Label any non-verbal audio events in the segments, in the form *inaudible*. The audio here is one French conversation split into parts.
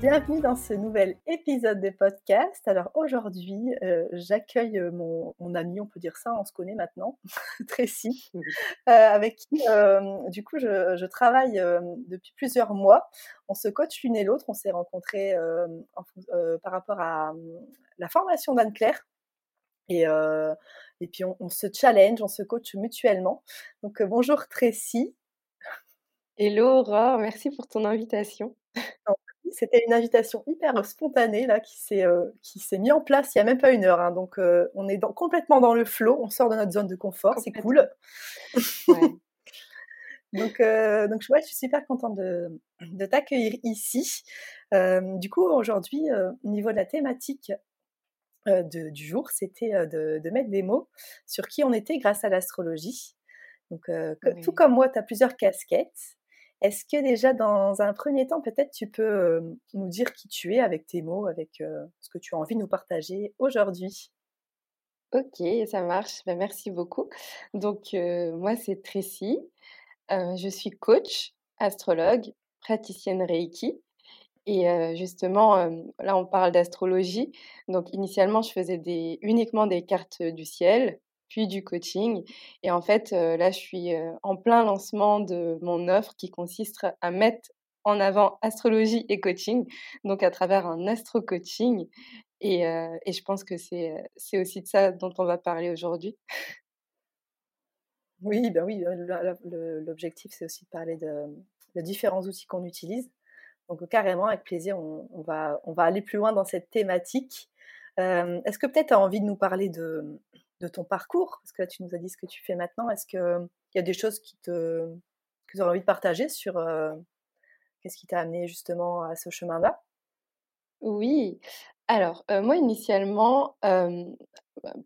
Bienvenue dans ce nouvel épisode des podcasts. Alors aujourd'hui, euh, j'accueille euh, mon, ami, on peut dire ça, on se connaît maintenant, *laughs* Tracy, euh, avec qui du coup je, travaille depuis plusieurs mois. On se coach l'une et l'autre, on s'est rencontrés par rapport à la formation d'Anne-Claire. Et, et puis on, on, se challenge, on se coach mutuellement. Donc bonjour Tracy. Hello Aurore, merci pour ton invitation. C'était une invitation hyper spontanée là qui s'est euh, qui s'est mis en place il y a même pas une heure. Hein. donc euh, on est complètement dans le flow, on sort de notre zone de confort, c'est cool. *laughs* donc euh, donc ouais, je suis super contente de, de t'accueillir ici. du coup aujourd'hui au niveau de la thématique du jour, c'était de, de, mettre des mots sur qui on était grâce à l'astrologie. Donc, tout comme moi, tu as plusieurs casquettes. Est-ce que déjà, dans un premier temps, peut-être tu peux nous dire qui tu es avec tes mots, avec ce que tu as envie de nous partager aujourd'hui? Ok, ça marche. Ben, merci beaucoup. Donc, moi, c'est Tracy. je suis coach, astrologue, praticienne Reiki. Et justement, là, on parle d'astrologie. Donc, initialement, je faisais uniquement des cartes du ciel, puis du coaching. Et en fait, là, je suis en plein lancement de mon offre qui consiste à mettre en avant astrologie et coaching, donc à travers un astro-coaching. Et, et, je pense que c'est aussi de ça dont on va parler aujourd'hui. Oui, ben oui, l'objectif, c'est aussi de parler de, différents outils qu'on utilise. Donc carrément, avec plaisir, on, va, on va aller plus loin dans cette thématique. Est-ce que peut-être tu as envie de nous parler de, de ton parcours Parce que là, tu nous as dit ce que tu fais maintenant. Est-ce qu'il y a des choses qui te, que tu aurais envie de partager sur euh, qu'est-ce qui t'a amené justement à ce chemin-là? Oui. Alors, euh, moi, initialement,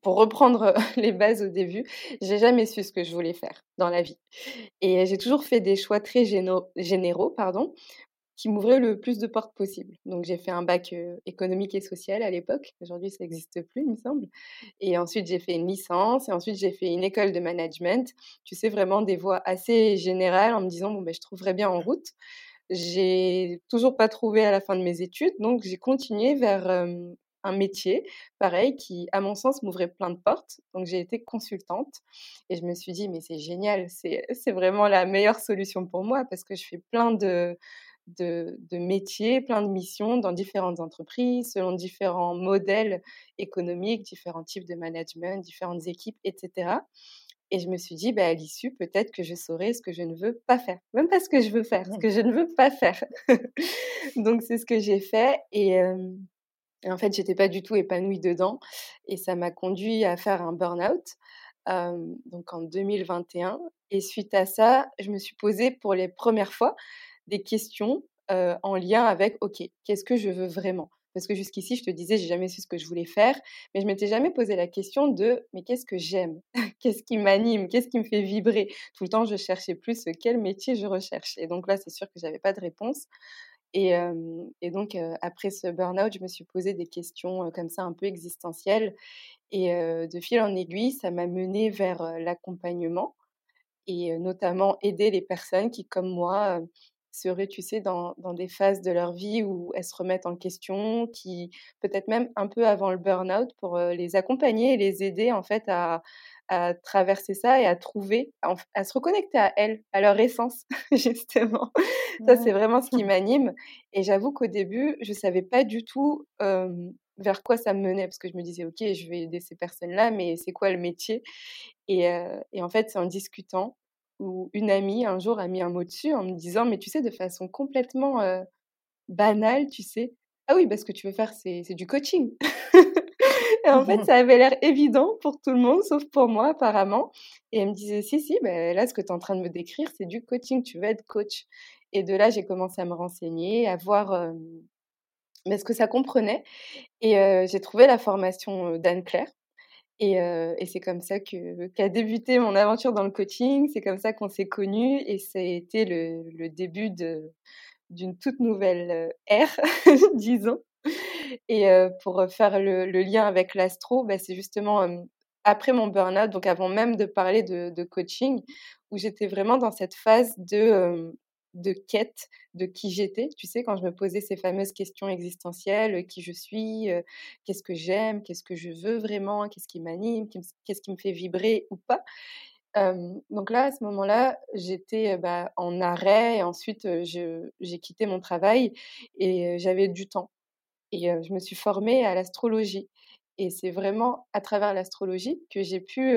pour reprendre *laughs* les bases au début, j'ai jamais su ce que je voulais faire dans la vie. Et j'ai toujours fait des choix très généraux, pardon, qui m'ouvrait le plus de portes possible. Donc j'ai fait un bac économique et social à l'époque. Aujourd'hui, ça n'existe plus, il me semble. Et ensuite, j'ai fait une licence. Et ensuite, j'ai fait une école de management. Tu sais, vraiment des voies assez générales en me disant, bon, ben, je trouverais bien en route. J'ai toujours pas trouvé à la fin de mes études. Donc j'ai continué vers un métier, pareil, qui, à mon sens, m'ouvrait plein de portes. Donc, j'ai été consultante et je me suis dit, mais c'est génial, c'est vraiment la meilleure solution pour moi parce que je fais plein de, de, métiers, plein de missions dans différentes entreprises, selon différents modèles économiques, différents types de management, différentes équipes, etc. Et je me suis dit, bah, à l'issue, peut-être que je saurai ce que je ne veux pas faire. Même pas ce que je veux faire, ce que je ne veux pas faire. *laughs* Donc, c'est ce que j'ai fait. Et, en fait, j'étais pas du tout épanouie dedans. Et ça m'a conduit à faire un burn-out. donc en 2021. Et suite à ça, je me suis posée pour les premières fois des questions en lien avec, OK, qu'est-ce que je veux vraiment? Parce que jusqu'ici, je te disais, j'ai jamais su ce que je voulais faire, mais je m'étais jamais posé la question de, mais qu'est-ce que j'aime? *laughs* Qu'est-ce qui m'anime? Qu'est-ce qui me fait vibrer? Tout le temps, je cherchais plus quel métier je recherche. Et donc là, c'est sûr que j'avais pas de réponse. Et, et donc, après ce burn-out, je me suis posé des questions comme ça un peu existentielles. Et de fil en aiguille, ça m'a mené vers l'accompagnement et notamment aider les personnes qui, comme moi, seraient, tu sais, dans, dans, des phases de leur vie où elles se remettent en question, qui peut-être même un peu avant le burn-out, pour les accompagner et les aider en fait à, à traverser ça et à trouver, à, se reconnecter à elles, à leur essence, *laughs* justement. Ça, c'est vraiment ce qui *laughs* m'anime. Et j'avoue qu'au début, je savais pas du tout vers quoi ça me menait, parce que je me disais, OK, je vais aider ces personnes-là, mais c'est quoi le métier? et, et en fait, c'est en discutant où une amie un jour a mis un mot dessus en me disant mais tu sais de façon complètement banale tu sais ah oui parce que tu veux faire c'est du coaching *laughs* et en fait ça avait l'air évident pour tout le monde sauf pour moi apparemment et elle me disait si si ben là ce que tu es en train de me décrire c'est du coaching tu veux être coach et de là j'ai commencé à me renseigner à voir mais ce que ça comprenait. Et j'ai trouvé la formation d'Anne Claire. Et, et c'est comme ça que qu'a débuté mon aventure dans le coaching. C'est comme ça qu'on s'est connus et ça a été le, début de, d'une toute nouvelle ère, *laughs* disons. Et pour faire le, lien avec l'astro, bah, c'est justement après mon burn-out, donc avant même de parler de coaching, où j'étais vraiment dans cette phase de de quête de qui j'étais. Tu sais, quand je me posais ces fameuses questions existentielles, qui je suis, qu'est-ce que j'aime, qu'est-ce que je veux vraiment, qu'est-ce qui m'anime, qu'est-ce qui me fait vibrer ou pas. donc là, à ce moment-là, j'étais bah, en arrêt et ensuite j'ai quitté mon travail et j'avais du temps. Et je me suis formée à l'astrologie. Et c'est vraiment à travers l'astrologie que j'ai pu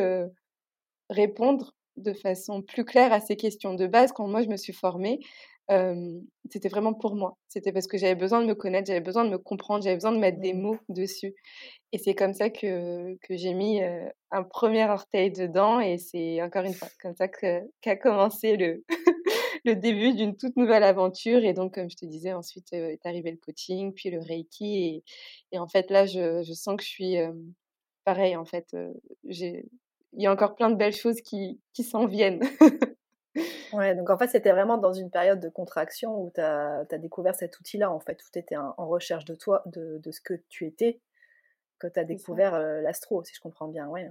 répondre de façon plus claire à ces questions. De base, quand moi je me suis formée, c'était vraiment pour moi. C'était parce que j'avais besoin de me connaître, j'avais besoin de me comprendre, j'avais besoin de mettre des mmh. mots dessus. Et c'est comme ça que, que j'ai mis un premier orteil dedans. Et c'est encore une fois comme ça qu'a commencé le, *laughs* le début d'une toute nouvelle aventure. Et donc, comme je te disais, ensuite est arrivé le coaching, puis le Reiki. Et, et en fait, là, je, je sens que je suis pareil. En fait, j'ai il y a encore plein de belles choses qui, qui s'en viennent. *laughs* ouais, donc en fait, c'était vraiment dans une période de contraction où tu as, découvert cet outil-là, en fait, où tu étais en, recherche de toi, de, de, ce que tu étais, que tu as découvert euh, l'astro, si je comprends bien. Ouais.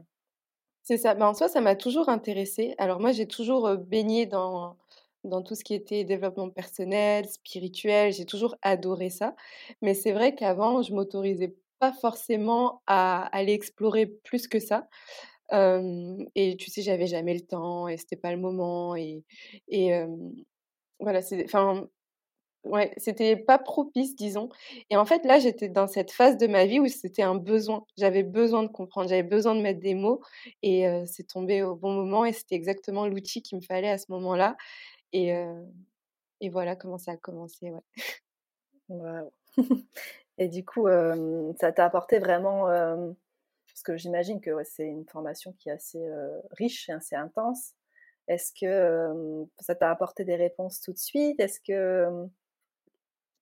C'est ça. En soi, ça m'a toujours intéressée. Alors moi, j'ai toujours baigné dans, dans tout ce qui était développement personnel, spirituel. J'ai toujours adoré ça. Mais c'est vrai qu'avant, je m'autorisais pas forcément à aller explorer plus que ça et tu sais, j'avais jamais le temps et c'était pas le moment et, voilà, enfin, ouais, c'était pas propice, disons. Et en fait, là, j'étais dans cette phase de ma vie où c'était un besoin. J'avais besoin de comprendre, j'avais besoin de mettre des mots et c'est tombé au bon moment et c'était exactement l'outil qu'il me fallait à ce moment-là. Et, voilà comment ça a commencé, ouais. *laughs* Et du coup, ça t'a apporté vraiment parce que j'imagine que c'est une formation qui est assez riche et assez intense. Est-ce que ça t'a apporté des réponses tout de suite? Est-ce que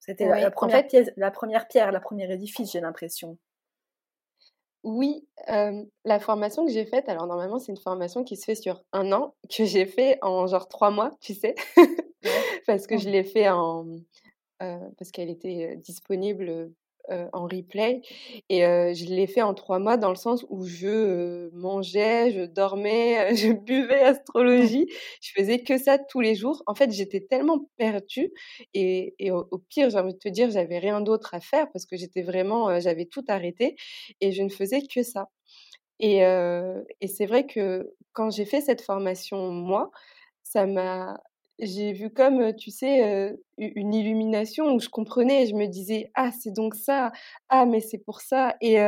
c'était la, première pièce, la première pierre, la première édifice, j'ai l'impression? Oui, la formation que j'ai faite, alors normalement c'est une formation qui se fait sur un an, *laughs* que j'ai fait en genre trois mois, tu sais, *laughs* parce que je l'ai fait en, parce qu'elle était disponible en replay. Et je l'ai fait en trois mois dans le sens où je mangeais, je dormais, *laughs* je buvais astrologie. Je faisais que ça tous les jours. En fait, j'étais tellement perdue. Et, au, pire, j'ai envie de te dire, j'avais rien d'autre à faire parce que j'étais vraiment, j'avais tout arrêté et je ne faisais que ça. Et, et c'est vrai que quand j'ai fait cette formation, moi, ça m'a j'ai vu comme, tu sais, une illumination où je comprenais, je me disais: «Ah, c'est donc ça! Ah, mais c'est pour ça» et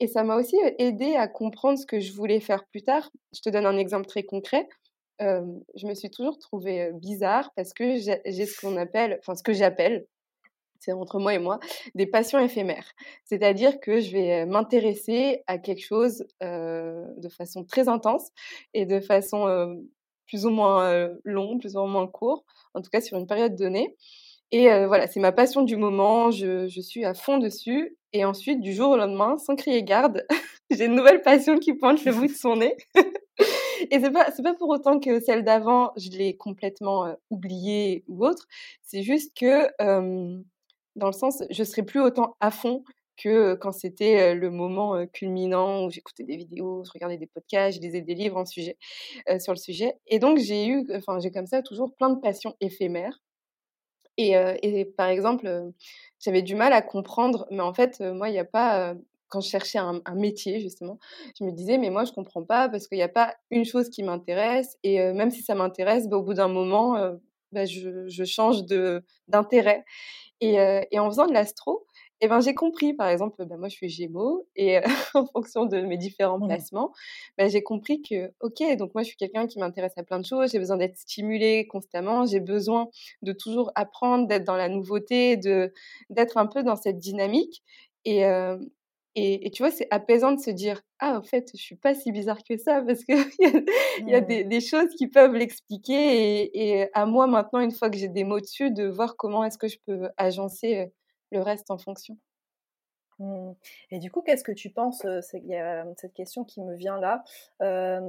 et ça m'a aussi aidé à comprendre ce que je voulais faire plus tard. Je te donne un exemple très concret. je me suis toujours trouvée bizarre parce que j'ai ce qu'on appelle enfin, ce que j'appelle, c'est entre moi et moi, des passions éphémères. C'est-à-dire que je vais m'intéresser à quelque chose, de façon très intense et de façon, plus ou moins long, plus ou moins court, en tout cas sur une période donnée. Et voilà, c'est ma passion du moment, je, suis à fond dessus. Et ensuite, du jour au lendemain, sans crier garde, *laughs* j'ai une nouvelle passion qui pointe le bout de son nez. *laughs* et c'est pas, pas pour autant que celle d'avant, je l'ai complètement oubliée ou autre. C'est juste que, dans le sens, je serai plus autant à fond que quand c'était le moment culminant où j'écoutais des vidéos, je regardais des podcasts, je lisais des livres en sujet, sur le sujet. Et donc, j'ai eu, enfin, j'ai comme ça toujours plein de passions éphémères. Et, par exemple, j'avais du mal à comprendre, mais en fait, moi, il n'y a pas quand je cherchais un, métier, justement, je me disais, mais moi, je comprends pas parce qu'il n'y a pas une chose qui m'intéresse. Et même si ça m'intéresse, bah, au bout d'un moment, bah, je, je, change d'intérêt. Et, en faisant de l'astro, et ben, j'ai compris, par exemple, ben, moi je suis Gémeaux et *laughs* en fonction de mes différents mmh. placements, ben, j'ai compris que, ok, donc moi je suis quelqu'un qui m'intéresse à plein de choses, j'ai besoin d'être stimulée constamment, j'ai besoin de toujours apprendre, d'être dans la nouveauté, de d'être un peu dans cette dynamique. Et, et, tu vois, c'est apaisant de se dire, ah, en fait, je suis pas si bizarre que ça parce qu'il *laughs* y a, y a des, des, choses qui peuvent l'expliquer. Et, et, à moi maintenant, une fois que j'ai des mots dessus, de voir comment est-ce que je peux agencer le reste en fonction. Mmh. Et du coup, qu'est-ce que tu penses Il y a cette question qui me vient là,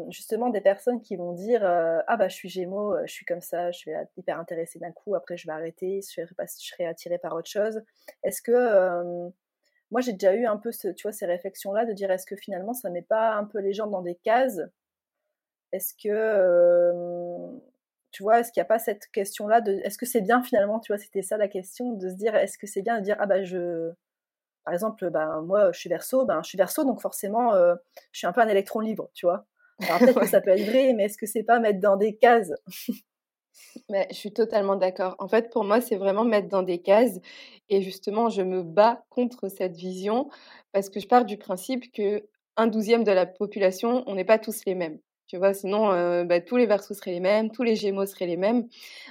justement des personnes qui vont dire ah bah je suis Gémeaux, je suis comme ça, je suis hyper intéressée d'un coup, après je vais arrêter, je serai, attirée par autre chose. Est-ce que moi j'ai déjà eu un peu tu vois ces réflexions là de dire est-ce que finalement ça met pas un peu les gens dans des cases? Est-ce que tu vois, est-ce qu'il n'y a pas cette question là de est-ce que c'est bien finalement, tu vois, c'était ça la question de se dire est-ce que c'est bien de dire ah bah je par exemple, ben, moi, je suis verso, ben, je suis verso, donc forcément, euh, je suis un peu un électron libre, tu vois. Alors peut-être que ça peut être vrai, mais est-ce que c'est pas mettre dans des cases? Mais je suis totalement d'accord. En fait, pour moi, c'est vraiment mettre dans des cases. Et justement, je me bats contre cette vision parce que je pars du principe que un douzième de la population, on n'est pas tous les mêmes. Tu vois, sinon, euh, bah, tous les versos seraient les mêmes, tous les gémeaux seraient les mêmes.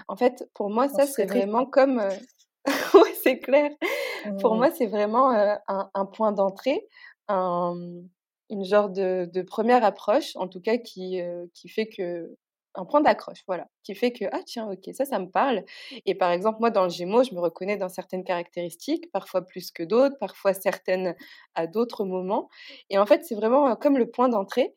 En fait, pour moi, ça, c'est vraiment comme... Euh, *laughs* oui, c'est clair. Pour mmh. moi, c'est vraiment un, point d'entrée, une genre de, première approche, en tout cas, qui, qui fait que un point d'accroche, voilà, qui fait que ah tiens, ok, ça, ça me parle. Et par exemple, moi, dans le Gémeaux, je me reconnais dans certaines caractéristiques, parfois plus que d'autres, parfois certaines à d'autres moments. Et en fait, c'est vraiment comme le point d'entrée.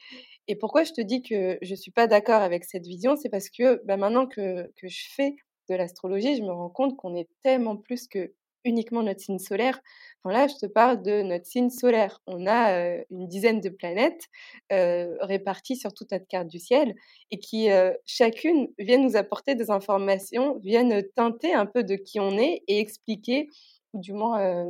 Et pourquoi je te dis que je suis pas d'accord avec cette vision, c'est parce que bah, maintenant que, que je fais de l'astrologie, je me rends compte qu'on est tellement plus que uniquement notre signe solaire. Enfin, là, je te parle de notre signe solaire. On a une dizaine de planètes réparties sur toute notre carte du ciel et qui, chacune, viennent nous apporter des informations, viennent teinter un peu de qui on est et expliquer, ou du moins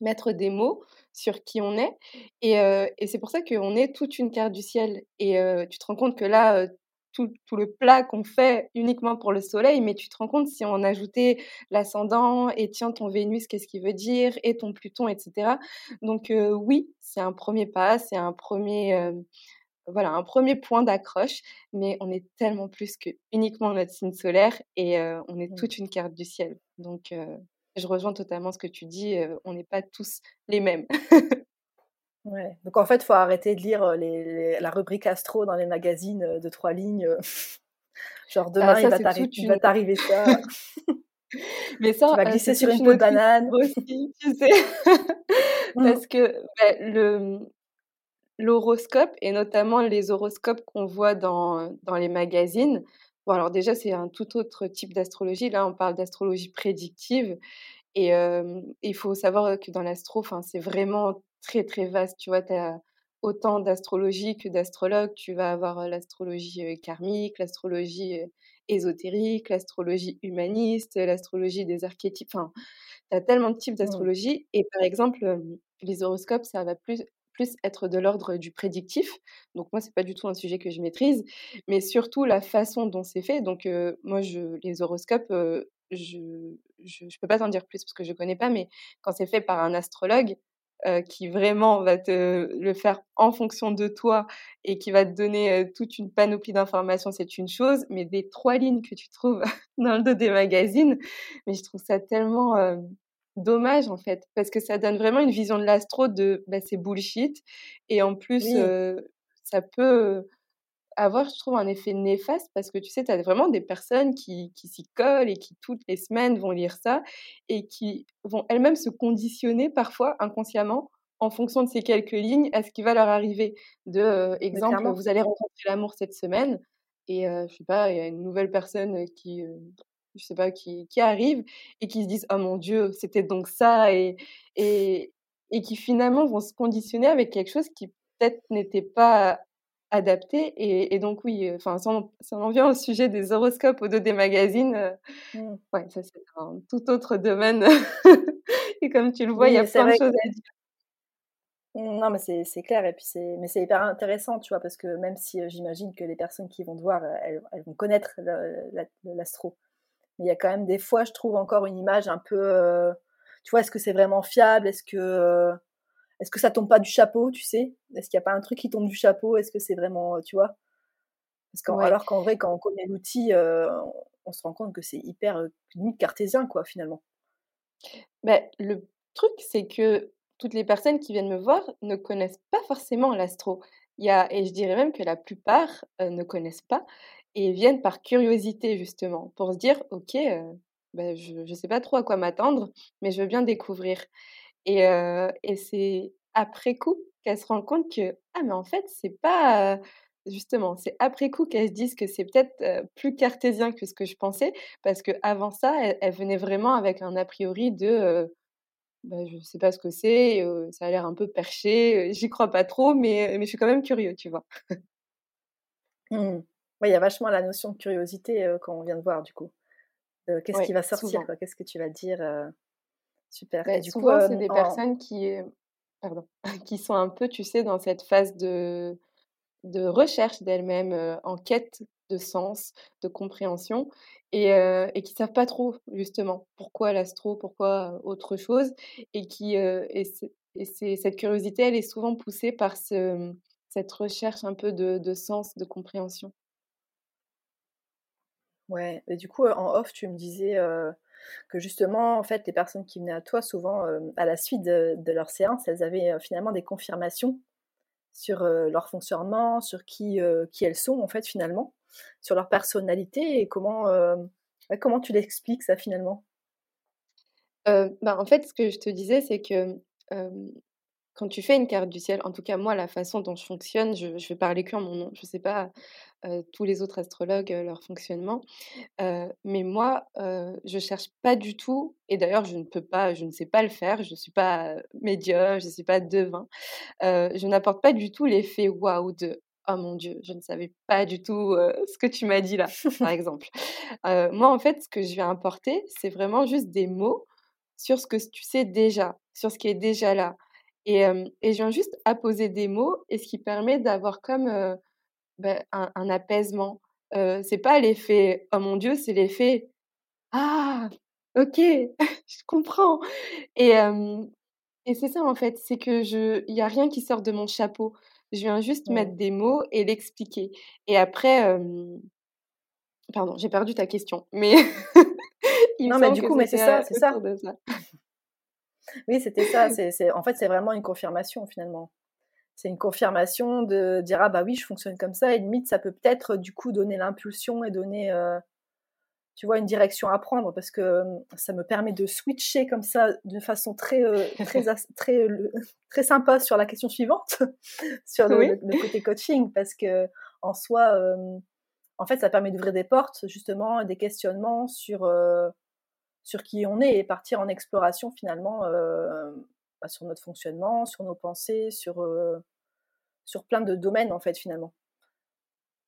mettre des mots sur qui on est. Et, et c'est pour ça qu'on est toute une carte du ciel. Et tu te rends compte que là, tout, le plat qu'on fait uniquement pour le soleil, mais tu te rends compte si on ajoutait l'ascendant et tiens ton Vénus, qu'est-ce qu'il veut dire, et ton Pluton, etc. Donc oui, c'est un premier pas, c'est un premier, voilà, un premier point d'accroche, mais on est tellement plus que uniquement notre signe solaire et on est mmh. toute une carte du ciel. Donc je rejoins totalement ce que tu dis, on n'est pas tous les mêmes. Ouais. Donc en fait, il faut arrêter de lire les, la rubrique astro dans les magazines de trois lignes. *laughs* Genre demain, ah, il va t'arriver ça. *laughs* Mais ça, tu vas glisser sur une peau de banane. *laughs* Aussi, tu sais. Mmh. Parce que bah, le l'horoscope, et notamment les horoscopes qu'on voit dans, dans les magazines, bon alors déjà c'est un tout autre type d'astrologie, là on parle d'astrologie prédictive, et il faut savoir que dans l'astro, c'est vraiment très très vaste. Tu vois, tu as autant d'astrologie que d'astrologues. Tu vas avoir l'astrologie karmique, l'astrologie ésotérique, l'astrologie humaniste, l'astrologie des archétypes. Enfin, tu as tellement de types mmh. d'astrologie. Et par exemple, les horoscopes, ça va plus, plus être de l'ordre du prédictif. Donc moi, c'est pas du tout un sujet que je maîtrise, mais surtout la façon dont c'est fait. Donc moi, je, les horoscopes, je ne peux pas t'en dire plus parce que je ne connais pas, mais quand c'est fait par un astrologue qui vraiment va te le faire en fonction de toi et qui va te donner toute une panoplie d'informations, c'est une chose, mais des trois lignes que tu trouves *laughs* dans le dos des magazines, mais je trouve ça tellement dommage en fait, parce que ça donne vraiment une vision de l'astro de bah, c'est bullshit, et en plus, ça peut avoir, je trouve, un effet néfaste parce que tu sais, tu as vraiment des personnes qui, qui s'y collent et qui toutes les semaines vont lire ça et qui vont elles-mêmes se conditionner parfois inconsciemment en fonction de ces quelques lignes à ce qui va leur arriver. De exemple, vous allez rencontrer l'amour cette semaine et je sais pas, il y a une nouvelle personne qui je sais pas qui, qui arrive et qui se disent oh mon dieu, c'était donc ça et et et qui finalement vont se conditionner avec quelque chose qui peut-être n'était pas adapté. Et, donc, oui, enfin, ça, en vient au sujet des horoscopes au dos des magazines. Mmh. Ouais, ça, c'est un tout autre domaine. *laughs* et comme tu le vois, il y a plein de choses à dire. Mmh, non, mais c'est clair, et puis mais c'est hyper intéressant, tu vois, parce que même si j'imagine que les personnes qui vont te voir, elles, vont connaître l'astro, mais il y a quand même des fois, je trouve encore une image un peu, tu vois, est-ce que c'est vraiment fiable, est-ce que est-ce que ça tombe pas du chapeau, tu sais? Est-ce qu'il n'y a pas un truc qui tombe du chapeau? Est-ce que c'est vraiment, tu vois? Parce qu'en, Alors qu'en vrai, quand on connaît l'outil, euh, on se rend compte que c'est hyper euh, limite cartésien, quoi, finalement. Bah, le truc, c'est que toutes les personnes qui viennent me voir ne connaissent pas forcément l'astro. Il y a, et je dirais même que la plupart euh, ne connaissent pas et viennent par curiosité, justement, pour se dire, OK, bah, je ne sais pas trop à quoi m'attendre, mais je veux bien découvrir. Et, et c'est après coup qu'elle se rend compte que, ah, mais en fait, c'est pas. Justement, c'est après coup qu'elles se disent que c'est peut-être plus cartésien que ce que je pensais, parce qu'avant ça, elle, venait vraiment avec un a priori de bah, je sais pas ce que c'est, ça a l'air un peu perché, j'y crois pas trop, mais, mais je suis quand même curieux, tu vois. Mmh. Il y a vachement la notion de curiosité quand on vient de voir, du coup. Qu'est-ce qui va sortir Qu'est-ce que tu vas dire Super? Bah, du souvent, coup, c'est des personnes qui, pardon, *laughs* qui sont un peu, tu sais, dans cette phase de, de recherche d'elles-mêmes, en quête de sens, de compréhension, et, et qui savent pas trop, justement, pourquoi l'astro, pourquoi autre chose, et qui et, cette curiosité, elle est souvent poussée par ce, cette recherche un peu de, de sens, de compréhension. Ouais, et du coup, en off, tu me disais que justement, en fait, les personnes qui venaient à toi, souvent, à la suite de, leur séance, elles avaient finalement des confirmations sur leur fonctionnement, sur qui, qui elles sont, en fait, finalement, sur leur personnalité et comment, comment tu l'expliques, ça, finalement? Bah, En fait, ce que je te disais, c'est que quand tu fais une carte du ciel, en tout cas moi, la façon dont je fonctionne, je, je vais parler que en mon nom, je ne sais pas tous les autres astrologues, leur fonctionnement, mais moi, je cherche pas du tout, et d'ailleurs je ne peux pas, je ne sais pas le faire, je ne suis pas médium, je ne suis pas devin, je n'apporte pas du tout l'effet waouh de Oh mon Dieu, je ne savais pas du tout ce que tu m'as dit là, par *laughs* exemple. moi, en fait, ce que je viens apporter, c'est vraiment juste des mots sur ce que tu sais déjà, sur ce qui est déjà là. Et, et je viens juste apposer des mots et ce qui permet d'avoir comme ben, un, apaisement. c'est pas l'effet oh mon Dieu, c'est l'effet ah ok, *laughs* je comprends. Et, et c'est ça en fait, c'est que je, il y a rien qui sort de mon chapeau. Je viens juste mettre des mots et l'expliquer. Et après, pardon, j'ai perdu ta question, mais *laughs* non mais du coup, mais c'est ça, c'est ça. Oui, c'était ça. *laughs* C'est, en fait, c'est vraiment une confirmation finalement. C'est une confirmation de dire ah bah oui, je fonctionne comme ça. Et limite, ça peut peut-être du coup donner l'impulsion et donner, euh, tu vois, une direction à prendre parce que euh, ça me permet de switcher comme ça d'une façon très, euh, très, *laughs* très, *laughs* très sympa sur la question suivante, *laughs* sur le, côté coaching, parce que en soi, en fait, ça permet d'ouvrir des portes justement, des questionnements sur sur qui on est et partir en exploration finalement euh, sur notre fonctionnement, sur nos pensées, sur, euh, sur plein de domaines en fait finalement.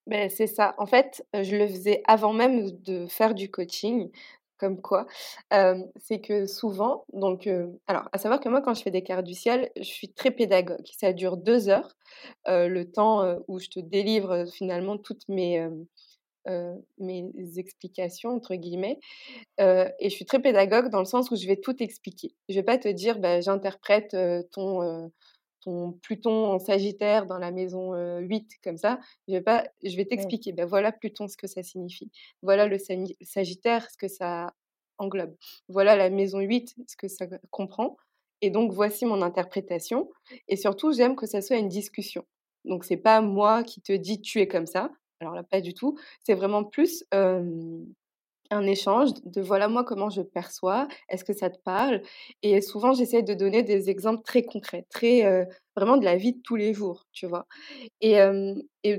Ben, c'est ça. En fait, je le faisais avant même de faire du coaching. Comme quoi, c'est que souvent, donc, alors, à savoir que moi, quand je fais des cartes du ciel, je suis très pédagogue. Ça dure deux heures, le temps où je te délivre finalement toutes mes, mes explications, entre guillemets. et je suis très pédagogue dans le sens où je vais tout expliquer. Je vais pas te dire, bah, j'interprète ton, ton Pluton en Sagittaire dans la maison 8 comme ça. Je vais, pas, je vais t'expliquer, ben voilà Pluton, ce que ça signifie. Voilà le Sagittaire, ce que ça englobe. Voilà la maison 8, ce que ça comprend. Et donc, voici mon interprétation. Et surtout, j'aime que ça soit une discussion. Donc, c'est pas moi qui te dis tu es comme ça. Alors là, pas du tout. C'est vraiment plus un échange de voilà moi comment je perçois, est-ce que ça te parle? Et souvent, j'essaie de donner des exemples très concrets, très vraiment de la vie de tous les jours, tu vois? Et,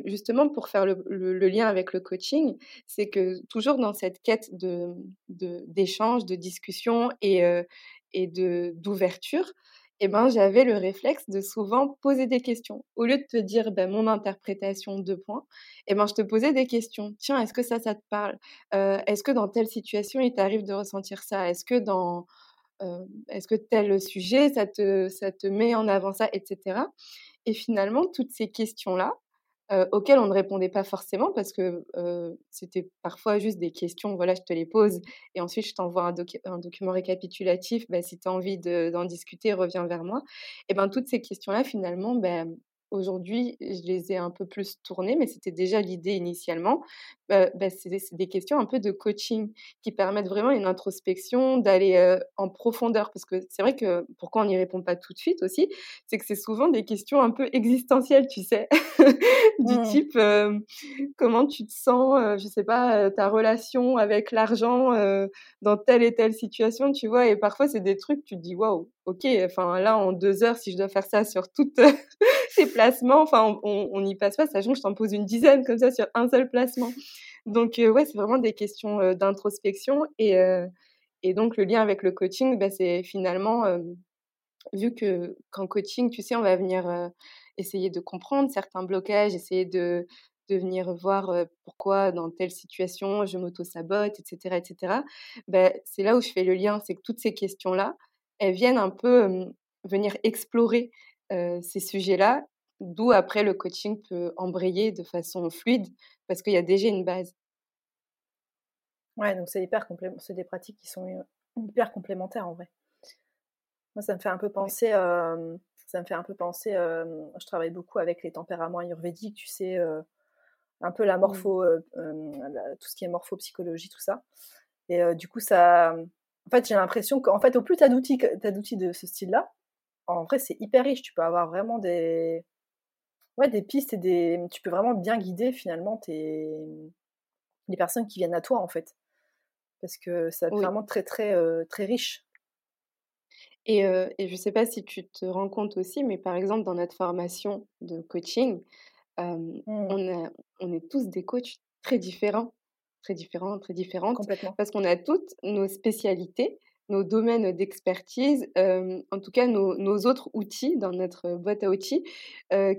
justement, pour faire le, lien avec le coaching, c'est que toujours dans cette quête de d'échange, de, discussion et, et d'ouverture, eh ben, j'avais le réflexe de souvent poser des questions. Au lieu de te dire ben, mon interprétation, de points, eh ben, je te posais des questions. Tiens, est-ce que ça, ça te parle? Est-ce que dans telle situation, il t'arrive de ressentir ça? Est-ce que dans... est-ce que tel sujet, ça te, ça te met en avant ça, etc. Et finalement, toutes ces questions-là, auxquelles on ne répondait pas forcément parce que c'était parfois juste des questions, voilà, je te les pose et ensuite je t'envoie un, document récapitulatif, bah, si tu as envie d'en discuter, reviens vers moi. Et ben toutes ces questions-là, finalement, ben, aujourd'hui, je les ai un peu plus tournées, mais c'était déjà l'idée initialement. Bah, bah, c'est des, questions un peu de coaching qui permettent vraiment une introspection, d'aller en profondeur. Parce que c'est vrai que pourquoi on n'y répond pas tout de suite aussi, c'est que c'est souvent des questions un peu existentielles, tu sais, *laughs* du mmh. type comment tu te sens, je sais pas, ta relation avec l'argent dans telle et telle situation, tu vois? Et parfois, c'est des trucs, tu te dis, waouh, ok, enfin là, en deux heures, si je dois faire ça sur toutes *laughs* ces placements, enfin, on n'y passe pas, sachant que je t'en pose une dizaine comme ça sur un seul placement. Donc, ouais, c'est vraiment des questions d'introspection. Et, et donc, le lien avec le coaching, bah, c'est finalement, vu que qu'en coaching, tu sais, on va venir essayer de comprendre certains blocages, essayer de, de venir voir pourquoi dans telle situation je m'auto-sabote, etc. etc. Ben, c'est là où je fais le lien, c'est que toutes ces questions-là, elles viennent un peu venir explorer ces sujets-là, d'où après le coaching peut embrayer de façon fluide, parce qu'il y a déjà une base. Ouais, donc c'est hyper c'est des pratiques qui sont hyper complémentaires en vrai. Moi, ça me fait un peu penser, ça me fait un peu penser, je travaille beaucoup avec les tempéraments ayurvédiques, tu sais, un peu la mmh. morpho, tout ce qui est morphopsychologie, tout ça. Et du coup, ça, en fait, j'ai l'impression qu'en fait, au plus tu as d'outils, d'outils de ce style-là, en vrai, c'est hyper riche. Tu peux avoir vraiment des, ouais, des pistes et des, tu peux vraiment bien guider finalement tes, les personnes qui viennent à toi en fait, parce que ça vraiment très très très riche. Et, et je ne sais pas si tu te rends compte aussi, mais par exemple dans notre formation de coaching, Mmh. on, on est tous des coachs très différents, très différents, très différentes, parce qu'on a toutes nos spécialités, nos domaines d'expertise, en tout cas nos, autres outils dans notre boîte à outils,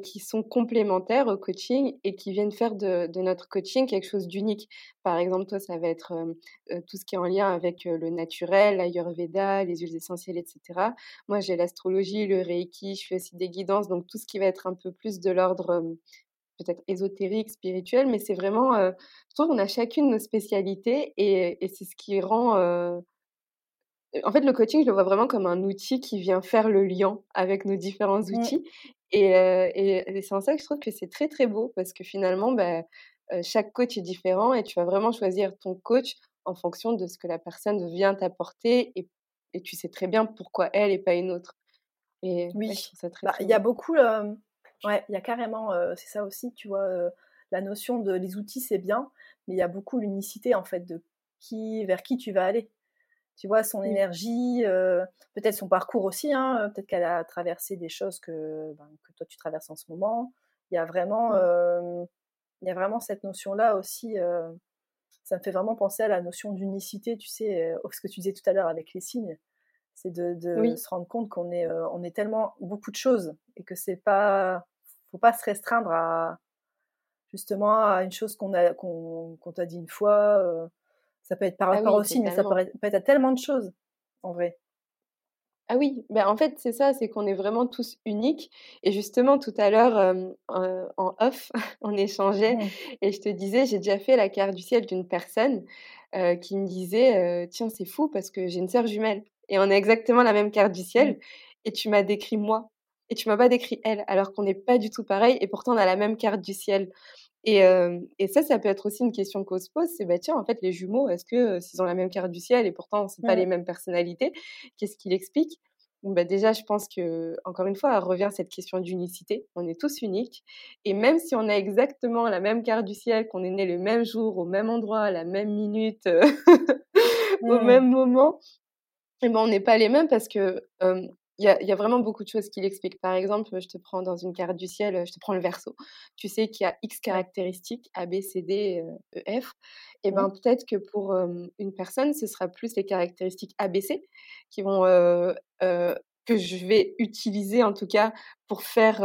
qui sont complémentaires au coaching et qui viennent faire de, notre coaching quelque chose d'unique. Par exemple, toi, ça va être tout ce qui est en lien avec le naturel, l'ayurveda, les huiles essentielles, etc. Moi, j'ai l'astrologie, le reiki, je fais aussi des guidances, donc tout ce qui va être un peu plus de l'ordre peut-être ésotérique, spirituel, mais c'est vraiment, je trouve qu'on a chacune nos spécialités et, c'est ce qui rend... En fait, le coaching, je le vois vraiment comme un outil qui vient faire le lien avec nos différents mmh. outils. Et, c'est en ça que je trouve que c'est très, très beau parce que finalement, bah, chaque coach est différent et tu vas vraiment choisir ton coach en fonction de ce que la personne vient t'apporter et, tu sais très bien pourquoi elle et pas une autre. Et oui, bah, il y a beaucoup Ouais, il y a carrément, c'est ça aussi, tu vois, la notion de les outils, c'est bien, mais il y a beaucoup l'unicité, en fait, de qui, vers qui tu vas aller. Tu vois, son énergie, peut-être son parcours aussi, hein, peut-être qu'elle a traversé des choses que, ben, que toi tu traverses en ce moment. Il y a vraiment, il y a vraiment cette notion-là aussi. ça me fait vraiment penser à la notion d'unicité, tu sais, ce que tu disais tout à l'heure avec les signes c'est de, se rendre compte qu'on est, euh, on est tellement beaucoup de choses et que c'est pas, faut pas se restreindre à justement à une chose qu'on a, qu'on, t'a dit une fois. Ça peut être par ah rapport aussi, mais ça peut être, à tellement de choses en vrai. Ah oui, ben en fait c'est ça, c'est qu'on est vraiment tous uniques. Et justement tout à l'heure en off, *laughs* on échangeait mmh. et je te disais, j'ai déjà fait la carte du ciel d'une personne qui me disait, tiens c'est fou parce que j'ai une sœur jumelle et on a exactement la même carte du ciel. Mmh. Et tu m'as décrit moi et tu m'as pas décrit elle, alors qu'on n'est pas du tout pareil et pourtant on a la même carte du ciel. Et, et ça, ça peut être aussi une question qu'on se pose, c'est bah tiens, en fait, les jumeaux, est-ce que s'ils ont la même carte du ciel et pourtant c'est pas les mêmes personnalités, qu'est-ce qu'il explique? Bah déjà, je pense que encore une fois, revient cette question d'unicité. On est tous uniques, et même si on a exactement la même carte du ciel, qu'on est né le même jour, au même endroit, à la même minute, *laughs* au mmh. même moment, eh ben, on n'est pas les mêmes parce que il y, a, vraiment beaucoup de choses qui l'expliquent. Par exemple, je te prends dans une carte du ciel, je te prends le verso. Tu sais qu'il y a X caractéristiques, A, B, C, D, E, F. Et ben peut-être que pour une personne, ce sera plus les caractéristiques A, B, C qui vont que je vais utiliser en tout cas pour faire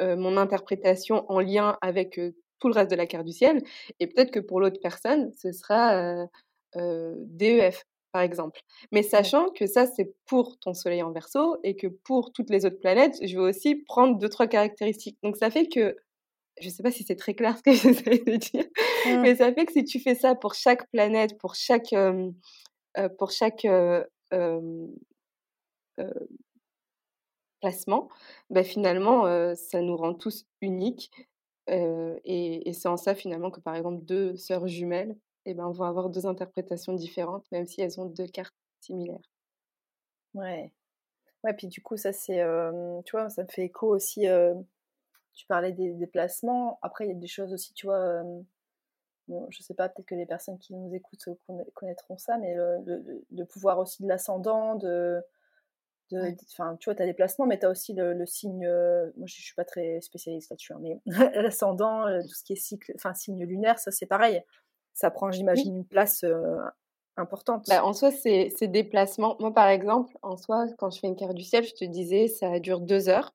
mon interprétation en lien avec tout le reste de la carte du ciel. Et peut-être que pour l'autre personne, ce sera DEF par exemple. Mais sachant que ça, c'est pour ton soleil en verso et que pour toutes les autres planètes, je vais aussi prendre deux, trois caractéristiques. Donc ça fait que, je ne sais pas si c'est très clair ce que *laughs* j'essaie de dire, mmh. mais ça fait que si tu fais ça pour chaque planète, pour chaque, pour chaque placements, bah, finalement, ça nous rend tous uniques. et, c'est en ça finalement que par exemple deux sœurs jumelles eh ben, vont avoir deux interprétations différentes, même si elles ont deux cartes similaires. Ouais. Ouais, puis du coup, ça c'est, tu vois, ça me fait écho aussi. tu parlais des déplacements. Après, il y a des choses aussi, tu vois. bon, je sais pas, peut-être que les personnes qui nous écoutent connaîtront ça, mais le, pouvoir aussi de l'ascendant, de, Enfin, tu vois, tu as des placements, mais tu as aussi le, signe. moi, je, ne suis pas très spécialiste là-dessus, hein, mais *laughs* l'ascendant, tout ce qui est cycle, enfin, signe lunaire, ça c'est pareil. Ça prend, j'imagine, une place importante. Bah, en soi, c'est des placements. Moi, par exemple, en soi, quand je fais une carte du ciel, je te disais, ça dure deux heures.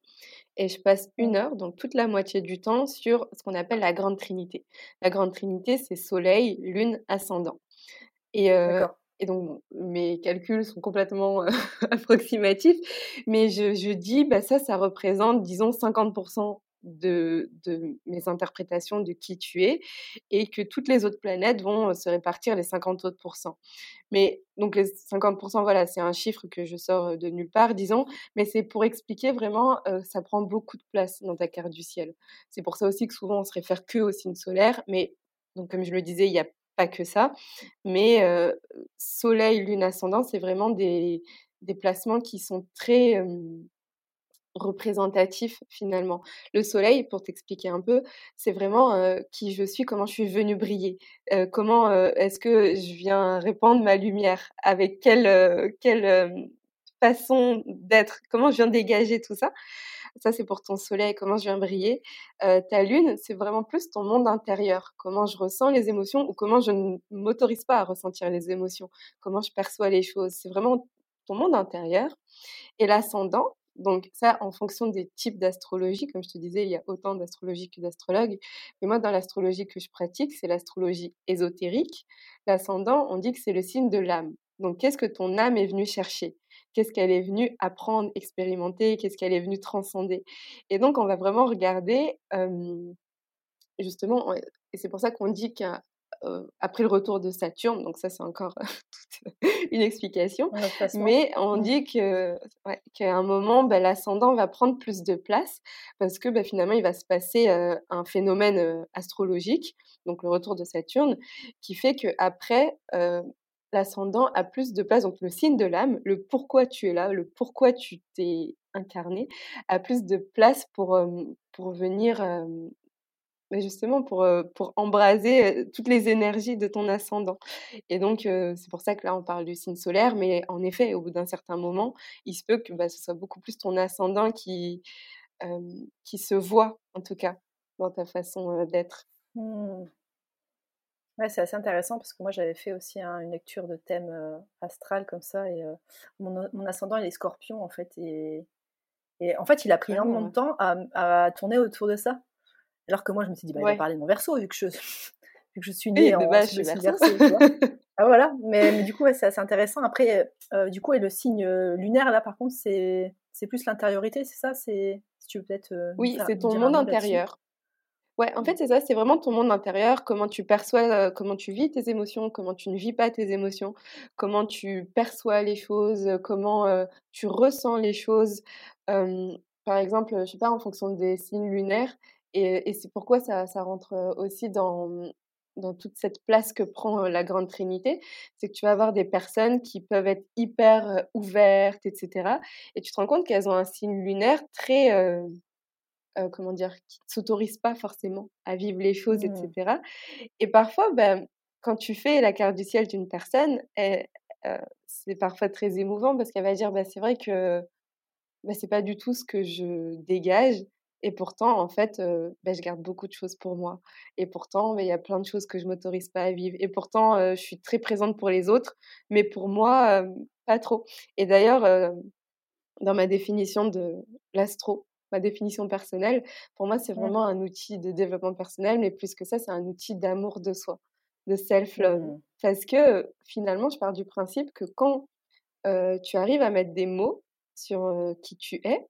Et je passe une heure, donc toute la moitié du temps, sur ce qu'on appelle la Grande Trinité. La Grande Trinité, c'est Soleil, Lune, Ascendant. Et, et donc, mes calculs sont complètement *laughs* approximatifs, mais je, je, dis, bah, ça, ça représente, disons, 50% de, mes interprétations de qui tu es et que toutes les autres planètes vont se répartir les 50 autres pourcents. Mais donc les 50%, voilà, c'est un chiffre que je sors de nulle part, disons, mais c'est pour expliquer vraiment, ça prend beaucoup de place dans ta carte du ciel. C'est pour ça aussi que souvent on se réfère que au signe solaire, mais donc comme je le disais, il n'y a pas que ça, mais Soleil, Lune, Ascendant, c'est vraiment des, des placements qui sont très représentatif finalement. Le soleil, pour t'expliquer un peu, c'est vraiment qui je suis, comment je suis venue briller, comment est-ce que je viens répandre ma lumière, avec quelle, quelle façon d'être, comment je viens dégager tout ça? Ça, c'est pour ton soleil, comment je viens briller. ta lune, c'est vraiment plus ton monde intérieur, comment je ressens les émotions ou comment je ne m'autorise pas à ressentir les émotions, comment je perçois les choses? C'est vraiment ton monde intérieur. Et l'ascendant, donc ça, en fonction des types d'astrologie, comme je te disais, il y a autant d'astrologie que d'astrologues. Mais moi, dans l'astrologie que je pratique, c'est l'astrologie ésotérique. L'ascendant, on dit que c'est le signe de l'âme. Donc qu'est-ce que ton âme est venue chercher? Qu'est-ce qu'elle est venue apprendre, expérimenter? Qu'est-ce qu'elle est venue transcender? Et donc, on va vraiment regarder, justement, et c'est pour ça qu'on dit qu'un après le retour de Saturne, donc ça c'est encore *laughs* toute une explication, mais on mmh. dit que qu'à un moment, bah, l'ascendant va prendre plus de place parce que bah, finalement il va se passer un phénomène astrologique, donc le retour de Saturne, qui fait que après l'ascendant a plus de place, donc le signe de l'âme, le pourquoi tu es là, le pourquoi tu t'es incarné, a plus de place pour, pour venir mais justement pour, pour embraser toutes les énergies de ton ascendant. Et donc, c'est pour ça que là, on parle du signe solaire, mais en effet, au bout d'un certain moment, il se peut que bah, ce soit beaucoup plus ton ascendant qui, qui se voit, en tout cas, dans ta façon d'être. Mmh. Ouais, c'est assez intéressant parce que moi, j'avais fait aussi une lecture de thème astral comme ça, et mon, mon, ascendant, il est scorpion, en fait, et, et en fait, il a pris un énormément de temps à, à tourner autour de ça. Alors que moi, je me suis dit, bah, il va parler de mon verso, vu que je, *laughs* vu que je suis née en je suis verso. *laughs* ah, voilà, mais, du coup, c'est assez intéressant. Après, euh, du coup, et le signe euh, lunaire, là, par contre, c'est plus l'intériorité, c'est ça? C'est Si tu veux peut-être. Euh, oui, c'est ton monde intérieur. Ouais, en fait, mmh. c'est ça, c'est vraiment ton monde intérieur, comment tu perçois, comment tu vis tes émotions, comment tu ne vis pas tes émotions, comment tu perçois les choses, comment tu ressens les choses. par exemple, je sais pas, en fonction des signes lunaires, et, c'est pourquoi ça, rentre aussi dans, dans toute cette place que prend la Grande Trinité, c'est que tu vas avoir des personnes qui peuvent être hyper ouvertes, etc. Et tu te rends compte qu'elles ont un signe lunaire très, comment dire, qui ne s'autorise pas forcément à vivre les choses, etc. Mmh. Et parfois, ben, quand tu fais la carte du ciel d'une personne, c'est parfois très émouvant parce qu'elle va dire, bah, c'est vrai que bah, c'est pas du tout ce que je dégage. Et pourtant, en fait, bah, je garde beaucoup de choses pour moi. Et pourtant, bah, il y a plein de choses que je m'autorise pas à vivre. Et pourtant, je suis très présente pour les autres, mais pour moi, pas trop. Et d'ailleurs, dans ma définition de l'astro, ma définition personnelle, pour moi, c'est vraiment un outil de développement personnel, mais plus que ça, c'est un outil d'amour de soi, de self-love. Mmh. Parce que finalement, je pars du principe que quand tu arrives à mettre des mots sur qui tu es,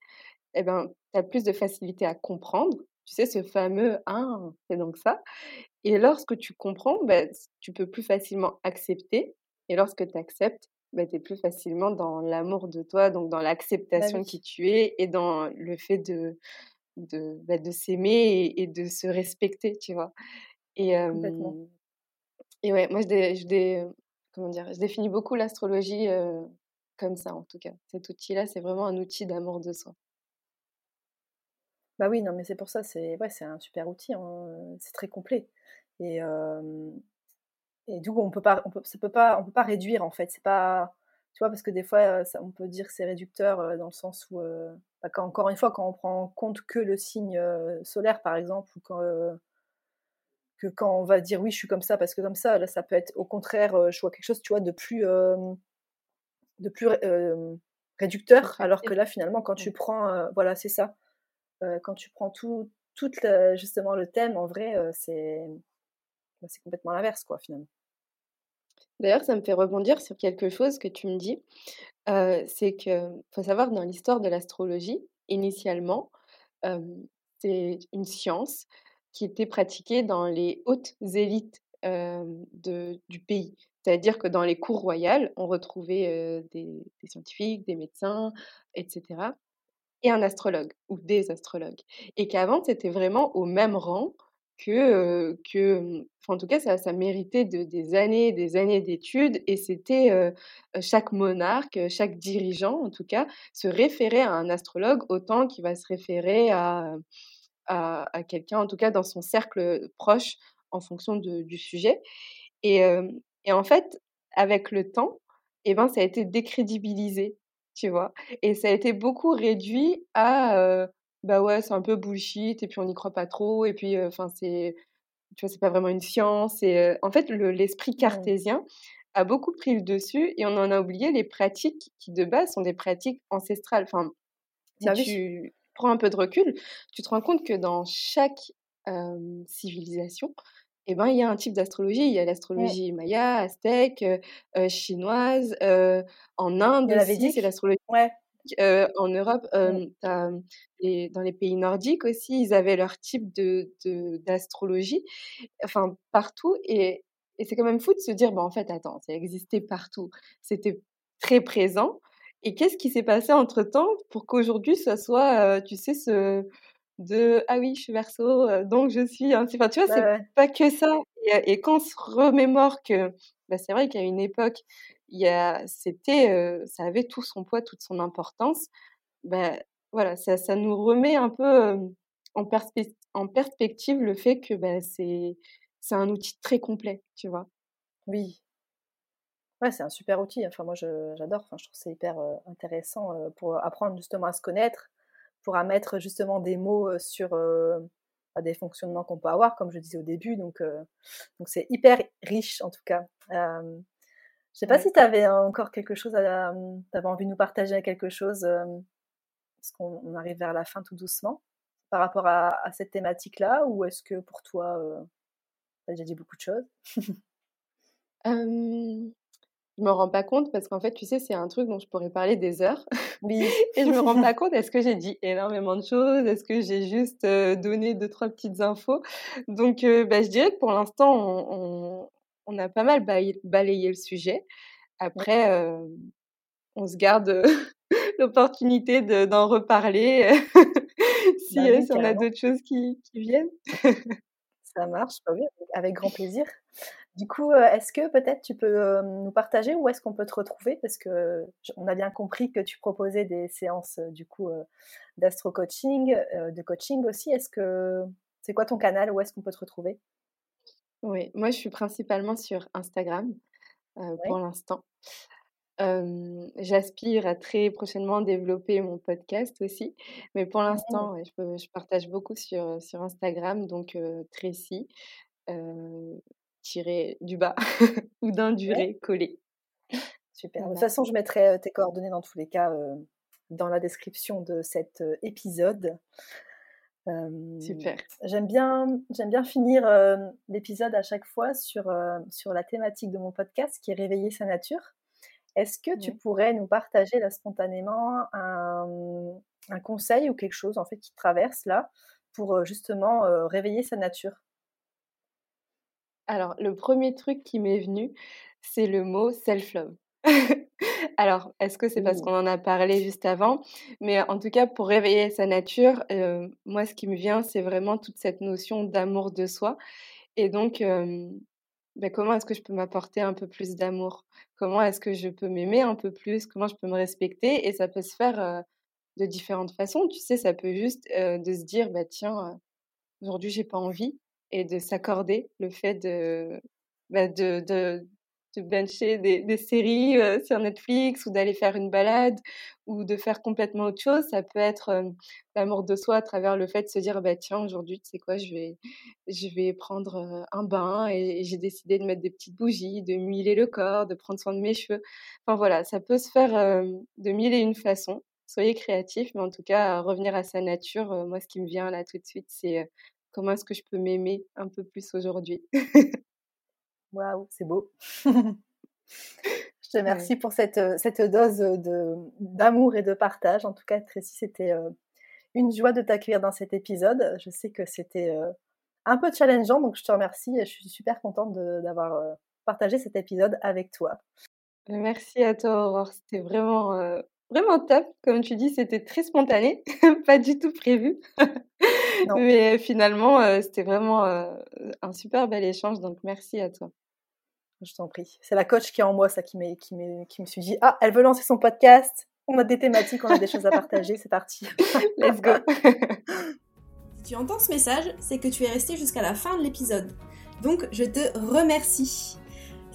eh ben, tu as plus de facilité à comprendre. Tu sais, ce fameux Ah, c'est donc ça. Et lorsque tu comprends, ben, tu peux plus facilement accepter. Et lorsque tu acceptes, bah, tu es plus facilement dans l'amour de toi, donc dans Bah l'acceptation qui tu es et dans le fait de de, de s'aimer et et de se respecter, tu vois? Et ouais, moi je dé je dé comment dire? Je définis beaucoup l'astrologie, comme ça en tout cas. Cet outil-là, c'est vraiment un outil d'amour de soi. Bah oui, non, mais c'est pour ça, c'est ouais, c'est un super outil, hein, c'est très complet et et du coup, on peut pas on peut ça peut pas on peut pas réduire, en fait. C'est pas tu vois? Parce que des fois, ça on peut dire que c'est réducteur, dans le sens où, bah, quand encore une fois, quand on prend en compte que le signe, solaire, par exemple, ou quand, que quand on va dire: «Oui, je suis comme ça parce que comme ça», là, ça peut être au contraire, je vois quelque chose, tu vois, de plus, de plus réducteur. Alors que là, finalement, quand tu prends, voilà, c'est ça. Quand tu prends tout le justement le thème, en vrai, bah, c'est complètement l'inverse, quoi, finalement. D'ailleurs, ça me fait rebondir sur quelque chose que tu me dis, c'est que faut savoir dans l'histoire de l'astrologie, initialement, c'est une science qui était pratiquée dans les hautes élites, du pays. C'est-à-dire que dans les cours royales, on retrouvait, des scientifiques, des médecins et cetera et un astrologue ou des astrologues et qu'avant, c'était vraiment au même rang que, que, en tout cas, ça ça méritait de des années, des années d'études et c'était, chaque monarque, chaque dirigeant, en tout cas, se référait à un astrologue autant qu'il va se référer à, à quelqu'un, en tout cas, dans son cercle, proche en fonction de du sujet et et en fait, avec le temps et ben, ça a été décrédibilisé, tu vois? Et ça a été beaucoup réduit à, heu, bah, ouais, c'est un peu bullshit et puis on n'y croit pas trop et puis, enfin, c'est tu vois, c'est pas vraiment une science et en fait, le l'esprit cartésien a beaucoup pris le dessus et on en a oublié les pratiques qui, de base, sont des pratiques ancestrales. Enfin, si Bah tu prends un peu de recul, tu te rends compte que dans chaque, civilisation et ben, il y a un type d'astrologie. Il y a l'astrologie maya, aztèque, heu heu, chinoise, heu, en Inde aussi, c'est l'astrologie Ouais. en Europe, as les dans les pays nordiques aussi, ils avaient leur type de de d'astrologie, enfin partout et et c'est quand même fou de se dire: «Bah, en fait, attends, ça existait partout». C'était très présent et qu'est-ce qui s'est passé entre-temps pour qu'aujourd'hui ça soit, tu sais, ce de: «Ah oui, je suis Verseau, heu, donc je suis ainsi». Enfin, tu vois, c'est ouais. pas que ça et quand on se remémore que, bah, c'est vrai qu'à une époque, il y a c'était, ça avait tout son poids, toute son importance, bah, voilà, ça ça nous remet un peu, en perspec en perspective le fait que, bah, c'est c'est un outil très complet, tu vois? Oui. Ouais, c'est un super outil. Enfin, moi, je j'adore. Enfin, je trouve que c'est hyper, intéressant, pour apprendre justement à se connaître, pour à mettre justement des mots, sur, bah, des fonctionnements qu'on peut avoir, comme je disais au début. Donc, donc c'est hyper riche en tout cas. Hem, je sais pas Ouais. si tu avais encore quelque chose à, tu avais envie de nous partager quelque chose, parce qu'on on arrive vers la fin tout doucement, par rapport à à cette thématique-là? Ou est-ce que pour toi, tu as déjà dit beaucoup de choses? Je me rends pas compte parce qu'en fait, tu sais, c'est un truc dont je pourrais parler des heures Oui. *laughs* et je me rends pas compte, est-ce que j'ai dit énormément de choses? Est-ce que j'ai juste, heu, donné 2-3 petites infos? Donc, heu, bah, je dirais que pour l'instant, on on on a pas mal balayé le sujet. Après, hem, on se garde, *laughs* l'opportunité de d'en reparler, *laughs* Bah si, heu, oui, si on a d'autres choses qui qui viennent. Ça marche, bah oui, avec avec grand plaisir. Du coup, heu, est-ce que peut-être tu peux, hem, nous partager où est-ce qu'on peut te retrouver? Parce que j on a bien compris que tu proposais des séances, du coup, d'astro coaching, de coaching aussi. Est-ce que c'est quoi ton canal? Où est-ce qu'on peut te retrouver? Oui, moi, je suis principalement sur Instagram, pour l'instant. J'aspire à très prochainement développer mon podcast aussi, mais pour l'instant, ouais, je partage beaucoup sur, sur Instagram, donc Tracy, tiré du bas, *laughs* Ouais. Houdin-Duré collé. Super. De toute façon, je mettrai, tes coordonnées dans tous les cas, dans la description de cet, épisode. Super. j'aime bien j'aime bien finir, l'épisode à chaque fois sur, la thématique de mon podcast qui est réveiller sa nature. Est-ce que tu Ouais. pourrais nous partager là spontanément un, un conseil ou quelque chose en fait qui te traverse là pour, justement, réveiller sa nature? Alors, le premier truc qui m'est venu, c'est le mot self love. *laughs* Alors, est-ce que c'est parce qu'on en a parlé juste avant? Mais en tout cas, pour réveiller sa nature, moi, ce qui me vient, c'est vraiment toute cette notion d'amour de soi. Et donc, bah, comment est-ce que je peux m'apporter un peu plus d'amour? Comment est-ce que je peux m'aimer un peu plus? Comment je peux me respecter? Et ça peut se faire de différentes façons. Tu sais, ça peut juste de se dire, bah tiens, aujourd'hui j'ai pas envie, et de s'accorder le fait de, bah, de, de, de bencher des, séries sur Netflix ou d'aller faire une balade ou de faire complètement autre chose. Ça peut être l'amour de soi à travers le fait de se dire bah tiens aujourd'hui tu sais quoi je vais je vais prendre un bain et, j'ai décidé de mettre des petites bougies, de m'huiler le corps, de prendre soin de mes cheveux. Enfin voilà, ça peut se faire de mille et une façons soyez créatifs, mais en tout cas, revenir à sa nature, moi, ce qui me vient là tout de suite, c'est comment est-ce que je peux m'aimer un peu plus aujourd'hui? Waouh, c'est beau. *laughs* je te remercie pour cette, cette dose d'amour et de partage. En tout cas, Tracy, c'était une joie de t'accueillir dans cet épisode. Je sais que c'était un peu challengeant, donc je te remercie. Je suis super contente d'avoir partagé cet épisode avec toi. Merci à toi, Aurore. C'était vraiment vraiment top. Comme tu dis, c'était très spontané, *laughs* pas du tout prévu. *laughs* Mais finalement, c'était vraiment un super bel échange. Donc, merci à toi. Je t'en prie. C'est la coach qui est en moi, ça, qui, qui, qui me suis dit Ah, elle veut lancer son podcast. On a des thématiques, on a des choses à partager. C'est parti. *laughs* Let's go. si tu entends ce message, c'est que tu es resté jusqu'à la fin de l'épisode. Donc, je te remercie.